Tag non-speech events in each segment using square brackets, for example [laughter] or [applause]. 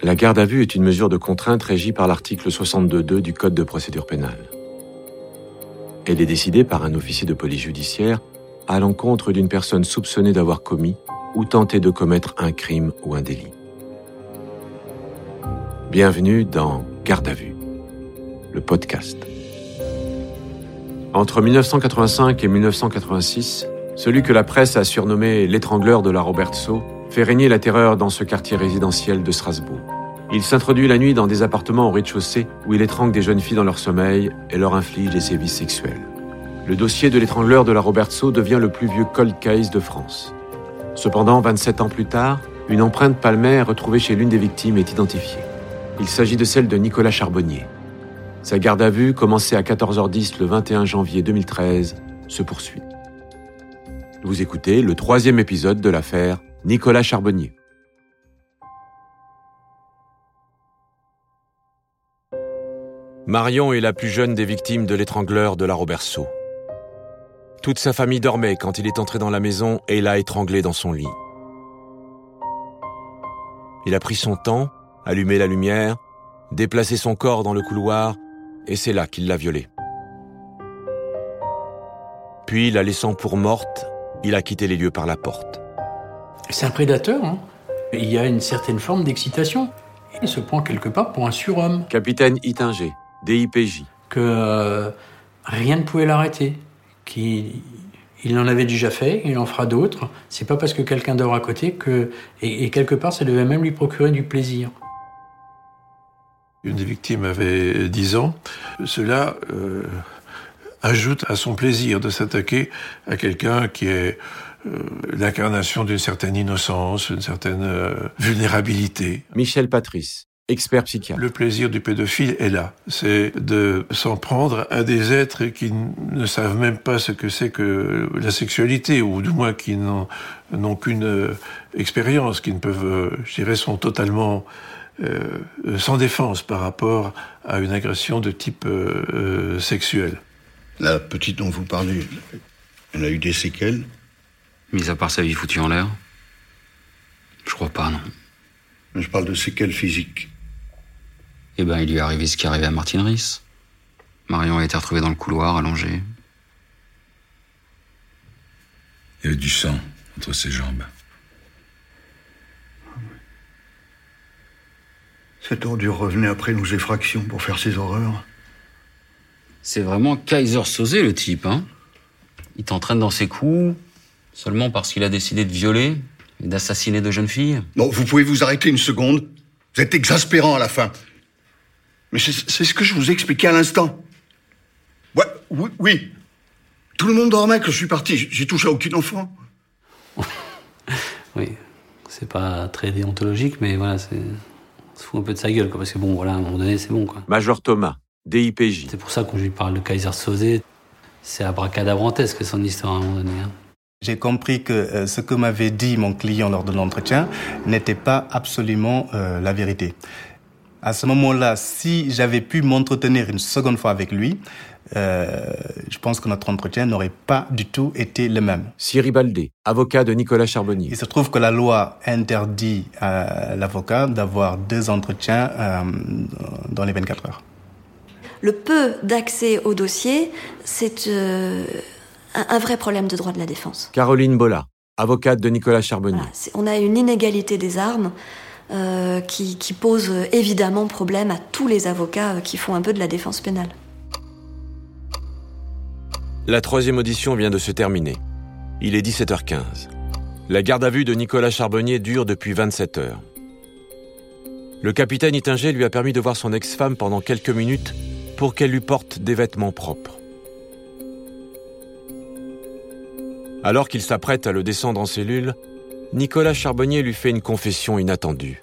La garde à vue est une mesure de contrainte régie par l'article 62.2 du Code de procédure pénale. Elle est décidée par un officier de police judiciaire à l'encontre d'une personne soupçonnée d'avoir commis ou tenté de commettre un crime ou un délit. Bienvenue dans Garde à vue, le podcast. Entre 1985 et 1986, celui que la presse a surnommé l'étrangleur de la Robertso fait régner la terreur dans ce quartier résidentiel de Strasbourg. Il s'introduit la nuit dans des appartements au rez-de-chaussée où il étrangle des jeunes filles dans leur sommeil et leur inflige des sévices sexuels. Le dossier de l'étrangleur de la Robertso devient le plus vieux cold case de France. Cependant, 27 ans plus tard, une empreinte palmaire retrouvée chez l'une des victimes est identifiée. Il s'agit de celle de Nicolas Charbonnier. Sa garde à vue, commencée à 14h10 le 21 janvier 2013, se poursuit. Vous écoutez le troisième épisode de l'affaire Nicolas Charbonnier. Marion est la plus jeune des victimes de l'étrangleur de la Roberceau. Toute sa famille dormait quand il est entré dans la maison et l'a étranglé dans son lit. Il a pris son temps, allumé la lumière, déplacé son corps dans le couloir, et c'est là qu'il l'a violée. Puis, la laissant pour morte, il a quitté les lieux par la porte. C'est un prédateur. Hein. Il y a une certaine forme d'excitation. Il se prend quelque part pour un surhomme. Capitaine Itinger, DIPJ. Que euh, rien ne pouvait l'arrêter. Qu'il il en avait déjà fait, il en fera d'autres. C'est pas parce que quelqu'un dort à côté que. Et, quelque part, ça devait même lui procurer du plaisir. Une des victimes avait 10 ans. Cela euh, ajoute à son plaisir de s'attaquer à quelqu'un qui est euh, l'incarnation d'une certaine innocence, d'une certaine euh, vulnérabilité. Michel Patrice, expert psychiatre. Le plaisir du pédophile est là. C'est de s'en prendre à des êtres qui ne savent même pas ce que c'est que la sexualité, ou du moins qui n'ont qu'une euh, expérience, qui ne peuvent, je dirais, sont totalement sans défense par rapport à une agression de type sexuel. La petite dont vous parlez, elle a eu des séquelles? Mis à part sa vie foutue en l'air? Je crois pas, non. Je parle de séquelles physiques. Eh ben, il lui est arrivé ce qui arrivait à Martine Riss. Marion a été retrouvée dans le couloir, allongée. Il y avait du sang entre ses jambes. Cette ordure revenait après nos effractions pour faire ses horreurs. C'est vraiment Kaiser Sosé, le type, hein Il t'entraîne dans ses coups, Seulement parce qu'il a décidé de violer et d'assassiner de jeunes filles Non, vous pouvez vous arrêter une seconde Vous êtes exaspérant à la fin. Mais c'est ce que je vous ai expliqué à l'instant. Ouais, oui, oui. Tout le monde dormait que je suis parti. J'ai touché à aucun enfant. [laughs] oui, c'est pas très déontologique, mais voilà, c'est. se fout un peu de sa gueule, quoi, parce que bon, voilà, à un moment donné, c'est bon, quoi. Major Thomas, DIPJ. C'est pour ça qu'on lui parle de Kaiser Sosé. C'est abracadabrantesque son histoire à un moment donné. Hein. J'ai compris que euh, ce que m'avait dit mon client lors de l'entretien n'était pas absolument euh, la vérité. À ce moment-là, si j'avais pu m'entretenir une seconde fois avec lui, euh, je pense que notre entretien n'aurait pas du tout été le même. Cyril Baldé, avocat de Nicolas Charbonnier. Il se trouve que la loi interdit à l'avocat d'avoir deux entretiens dans les 24 heures. Le peu d'accès au dossier, c'est un, vrai problème de droit de la défense. Caroline Bolla, avocate de Nicolas Charbonnier. on a une inégalité des armes euh, qui, pose évidemment problème à tous les avocats euh, qui font un peu de la défense pénale. La troisième audition vient de se terminer. Il est 17h15. La garde à vue de Nicolas Charbonnier dure depuis 27 heures. Le capitaine Itinger lui a permis de voir son ex-femme pendant quelques minutes pour qu'elle lui porte des vêtements propres. Alors qu'il s'apprête à le descendre en cellule, Nicolas Charbonnier lui fait une confession inattendue.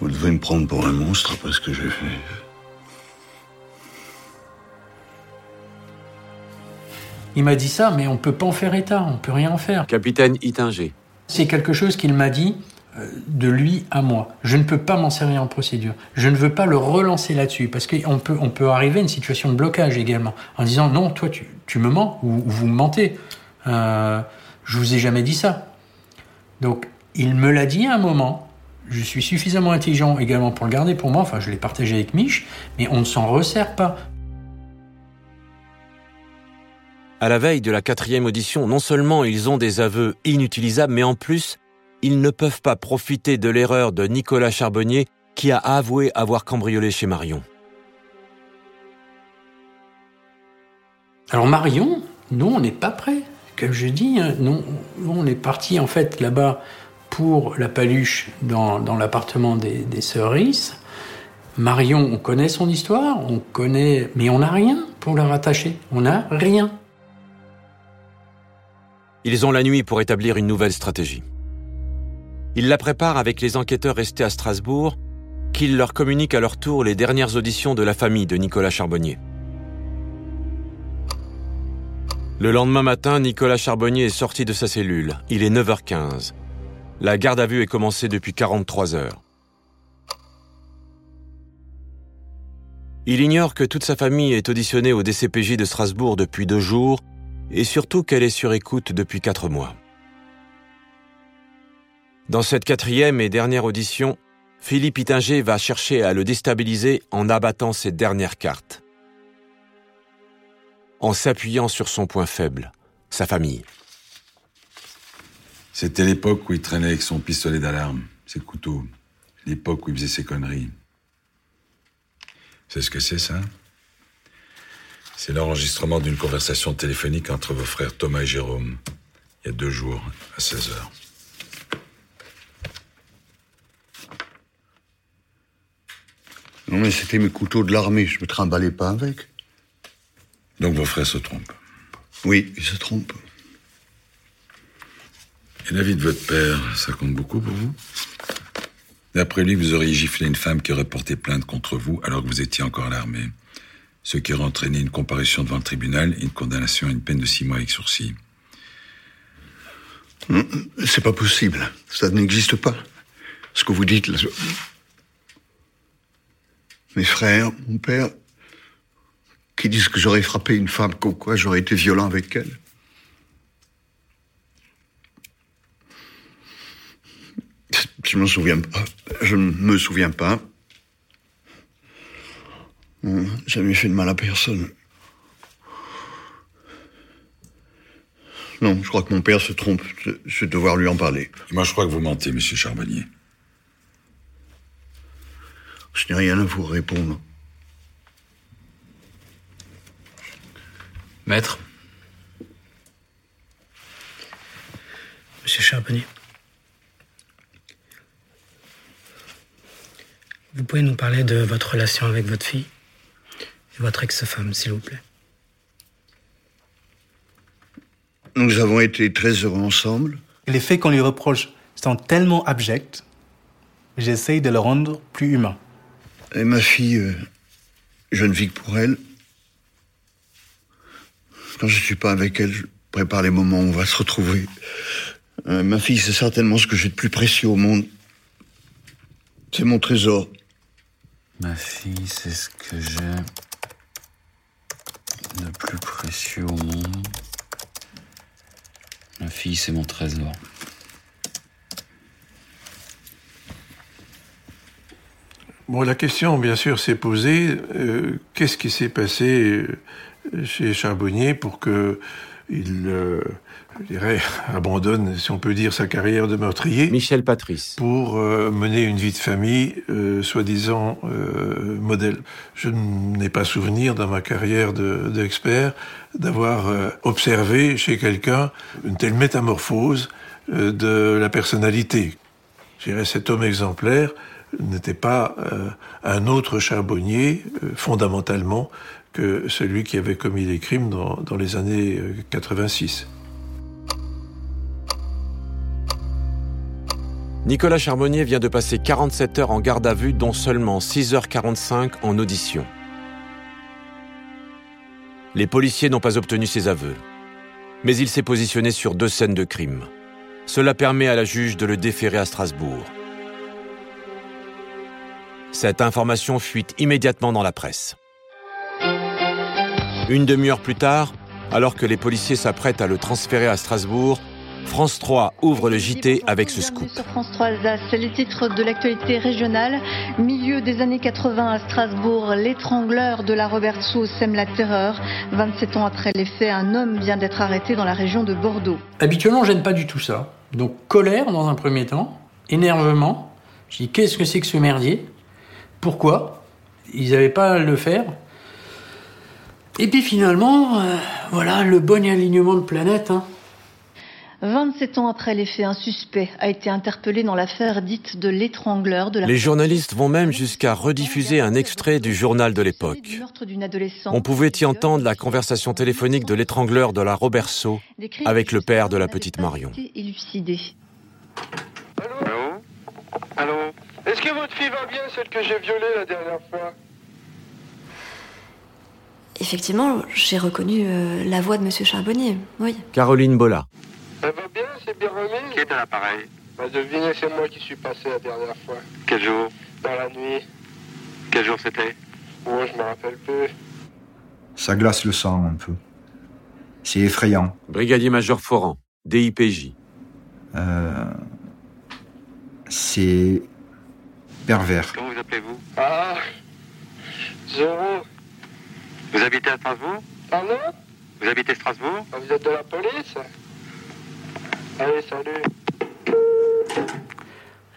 Vous devez me prendre pour un monstre parce que j'ai fait. Il m'a dit ça, mais on peut pas en faire état, on peut rien en faire. Capitaine Itinger. C'est quelque chose qu'il m'a dit de lui à moi. Je ne peux pas m'en servir en procédure. Je ne veux pas le relancer là-dessus parce qu'on peut, on peut arriver à une situation de blocage également en disant non, toi tu, tu me mens ou, vous me mentez. Euh, je vous ai jamais dit ça. Donc Il me l'a dit à un moment. Je suis suffisamment intelligent également pour le garder pour moi. Enfin, je l'ai partagé avec Mich, mais on ne s'en resserre pas. À la veille de la quatrième audition, non seulement ils ont des aveux inutilisables, mais en plus, ils ne peuvent pas profiter de l'erreur de Nicolas Charbonnier qui a avoué avoir cambriolé chez Marion. Alors Marion, nous, on n'est pas prêts. Comme je dis, hein, nous, on est parti en fait là-bas pour la paluche dans, l'appartement des, des sœurs Marion, on connaît son histoire, on connaît, mais on n'a rien pour la rattacher. On n'a rien. Ils ont la nuit pour établir une nouvelle stratégie. Ils la préparent avec les enquêteurs restés à Strasbourg, qu'ils leur communiquent à leur tour les dernières auditions de la famille de Nicolas Charbonnier. Le lendemain matin, Nicolas Charbonnier est sorti de sa cellule. Il est 9h15. La garde à vue est commencée depuis 43 heures. Il ignore que toute sa famille est auditionnée au DCPJ de Strasbourg depuis deux jours et surtout qu'elle est sur écoute depuis quatre mois. Dans cette quatrième et dernière audition, Philippe Itinger va chercher à le déstabiliser en abattant ses dernières cartes. En s'appuyant sur son point faible, sa famille. C'était l'époque où il traînait avec son pistolet d'alarme, ses couteaux. L'époque où il faisait ses conneries. C'est ce que c'est, ça? C'est l'enregistrement d'une conversation téléphonique entre vos frères Thomas et Jérôme, il y a deux jours, à 16 heures. Non, mais c'était mes couteaux de l'armée, je me trimballais pas avec. Donc vos frères se trompent Oui, ils se trompent. Et la vie de votre père, ça compte beaucoup pour vous? D'après lui, vous auriez giflé une femme qui aurait porté plainte contre vous alors que vous étiez encore à l'armée ce qui aurait entraîné une comparution devant le tribunal et une condamnation à une peine de six mois avec sursis. C'est pas possible. Ça n'existe pas. Ce que vous dites là. Mes frères, mon père, qui disent que j'aurais frappé une femme, qu'au quoi j'aurais été violent avec elle. Je m'en souviens pas. Je ne me souviens pas. Jamais fait de mal à personne. Non, je crois que mon père se trompe. Je devoir lui en parler. Moi, je crois que vous mentez, monsieur Charbonnier. Je n'ai rien à vous répondre. Maître. Monsieur Charbonnier. Vous pouvez nous parler de votre relation avec votre fille et votre ex-femme, s'il vous plaît. Nous avons été très heureux ensemble. Les faits qu'on lui reproche sont tellement abjects, j'essaye de le rendre plus humain. Et ma fille, euh, je ne vis que pour elle. Quand je ne suis pas avec elle, je prépare les moments où on va se retrouver. Euh, ma fille, c'est certainement ce que j'ai de plus précieux au monde. C'est mon trésor. Ma fille, c'est ce que j'ai le plus précieux au monde. Ma fille, c'est mon trésor. Bon, la question, bien sûr, s'est posée euh, qu'est-ce qui s'est passé euh, chez Charbonnier pour que il euh, je dirais, [laughs] abandonne, si on peut dire, sa carrière de meurtrier. Michel Patrice. Pour euh, mener une vie de famille, euh, soi-disant modèle. Je n'ai pas souvenir dans ma carrière d'expert d'avoir observé chez quelqu'un une telle métamorphose de la personnalité. Je dirais, cet homme exemplaire n'était pas un autre charbonnier, fondamentalement, que celui qui avait commis les crimes dans, dans les années 86. Nicolas Charbonnier vient de passer 47 heures en garde à vue, dont seulement 6h45 en audition. Les policiers n'ont pas obtenu ses aveux. Mais il s'est positionné sur deux scènes de crime. Cela permet à la juge de le déférer à Strasbourg. Cette information fuite immédiatement dans la presse. Une demi-heure plus tard, alors que les policiers s'apprêtent à le transférer à Strasbourg, France 3 ouvre le JT avec ce scoop. Sur France 3 Alsace, c'est les titres de l'actualité régionale. Milieu des années 80 à Strasbourg, l'étrangleur de la Robertso sème la terreur. 27 ans après les faits, un homme vient d'être arrêté dans la région de Bordeaux. Habituellement, j'aime pas du tout ça. Donc colère dans un premier temps, énervement. Je dis qu'est-ce que c'est que ce merdier? Pourquoi Ils n'avaient pas à le faire. Et puis finalement, euh, voilà le bon alignement de planète. Hein. 27 ans après les faits, un suspect a été interpellé dans l'affaire dite de l'étrangleur de la... Les journalistes vont même jusqu'à rediffuser un extrait du journal de l'époque. On pouvait y entendre la conversation téléphonique de l'étrangleur de la Roberceau avec le père de la petite Marion. Allô Allô Est-ce que votre fille va bien, celle que j'ai violée la dernière fois Effectivement, j'ai reconnu euh, la voix de Monsieur Charbonnier, oui. Caroline Bolla. Elle va bien, c'est bien remis Qui est à l'appareil Bah devinez, c'est moi qui suis passé la dernière fois. Quel jour Dans la nuit. Quel jour c'était Oh, je me rappelle plus. Ça glace le sang un peu. C'est effrayant. Brigadier-major Foran, DIPJ. Euh, c'est pervers. Comment vous appelez-vous Ah Zéro. Vous habitez à Strasbourg Pardon Vous habitez Strasbourg Ah, Vous êtes de la police Allez, salut.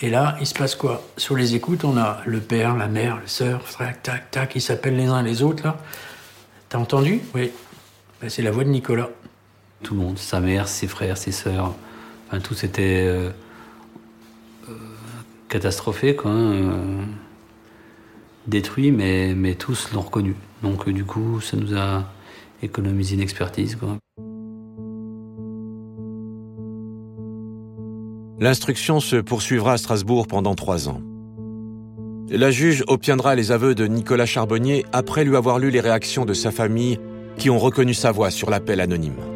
Et là, il se passe quoi Sur les écoutes, on a le père, la mère, le sœur, tac, tac, tac, ils s'appellent les uns les autres, là. T'as entendu Oui. Ben, c'est la voix de Nicolas. Tout le monde, sa mère, ses frères, ses sœurs, enfin tout c'était euh, euh, catastrophé, hein, euh, détruit, mais, tous l'ont reconnu. Donc euh, du coup, ça nous a économisé une expertise. L'instruction se poursuivra à Strasbourg pendant trois ans. La juge obtiendra les aveux de Nicolas Charbonnier après lui avoir lu les réactions de sa famille qui ont reconnu sa voix sur l'appel anonyme.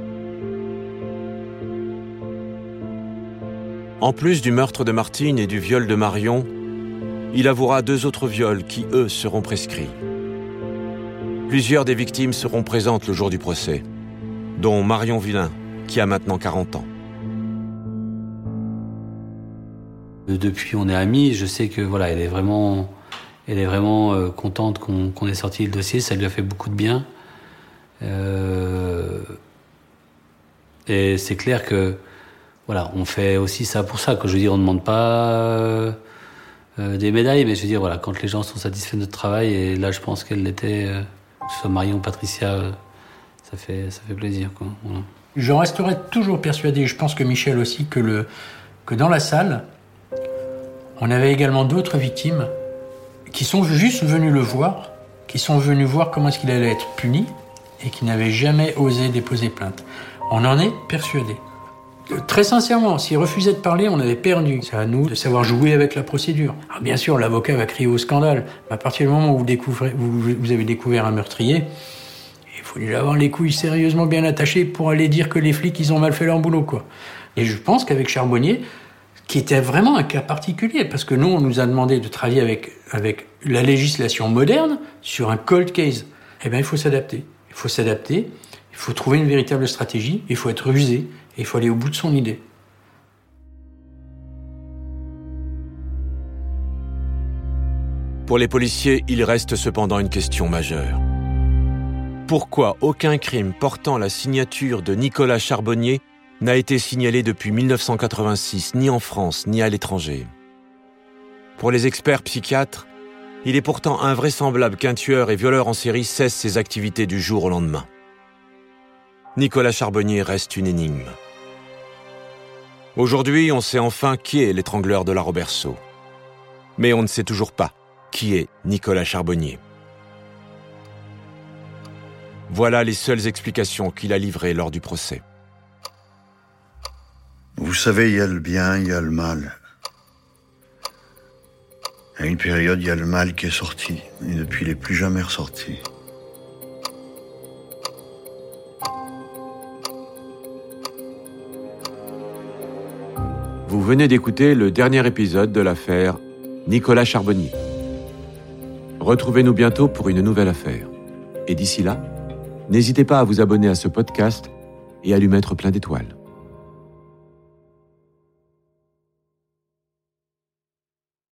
En plus du meurtre de Martine et du viol de Marion, il avouera deux autres viols qui, eux, seront prescrits. Plusieurs des victimes seront présentes le jour du procès, dont Marion Villain, qui a maintenant 40 ans. Depuis, on est amis. Je sais que voilà, elle est vraiment, elle est vraiment euh, contente qu'on qu'on ait sorti le dossier. Ça lui a fait beaucoup de bien. Euh, et c'est clair que voilà, on fait aussi ça pour ça. Que je veux dire, on ne demande pas euh, euh, des médailles, mais je veux dire voilà, quand les gens sont satisfaits de notre travail, et là, je pense qu'elle l'était, euh, que ce soit Marion, Patricia, ça fait, ça fait plaisir. Quoi. Je resterai toujours persuadé, je pense que Michel aussi, que, le, que dans la salle, on avait également d'autres victimes qui sont juste venues le voir, qui sont venues voir comment est-ce qu'il allait être puni et qui n'avaient jamais osé déposer plainte. On en est persuadé. Très sincèrement, s'il refusait de parler, on avait perdu. C'est à nous de savoir jouer avec la procédure. Alors bien sûr, l'avocat va crier au scandale. Mais à partir du moment où vous, découvrez, avez découvert un meurtrier, il faut déjà avoir les couilles sérieusement bien attachées pour aller dire que les flics, ils ont mal fait leur boulot, quoi. Et je pense qu'avec Charbonnier, qui était vraiment un cas particulier, parce que nous, on nous a demandé de travailler avec, avec la législation moderne sur un cold case. Eh bien, il faut s'adapter. Il faut s'adapter, il faut trouver une véritable stratégie, il faut être rusé, il faut aller au bout de son idée. Pour les policiers, il reste cependant une question majeure. Pourquoi aucun crime portant la signature de Nicolas Charbonnier n'a été signalé depuis 1986, ni en France, ni à l'étranger? Pour les experts psychiatres, il est pourtant invraisemblable qu'un tueur et violeur en série cesse ses activités du jour au lendemain. Nicolas Charbonnier reste une énigme. Aujourd'hui, on sait enfin qui est l'étrangleur de la Roberceau. Mais on ne sait toujours pas qui est Nicolas Charbonnier. Voilà les seules explications qu'il a livrées lors du procès. Vous savez, il y a le bien, il y a le mal. À une période, il y a le mal qui est sorti, et depuis, il n'est plus jamais ressorti. Venez d'écouter le dernier épisode de l'affaire Nicolas Charbonnier. Retrouvez-nous bientôt pour une nouvelle affaire. Et d'ici là, n'hésitez pas à vous abonner à ce podcast et à lui mettre plein d'étoiles.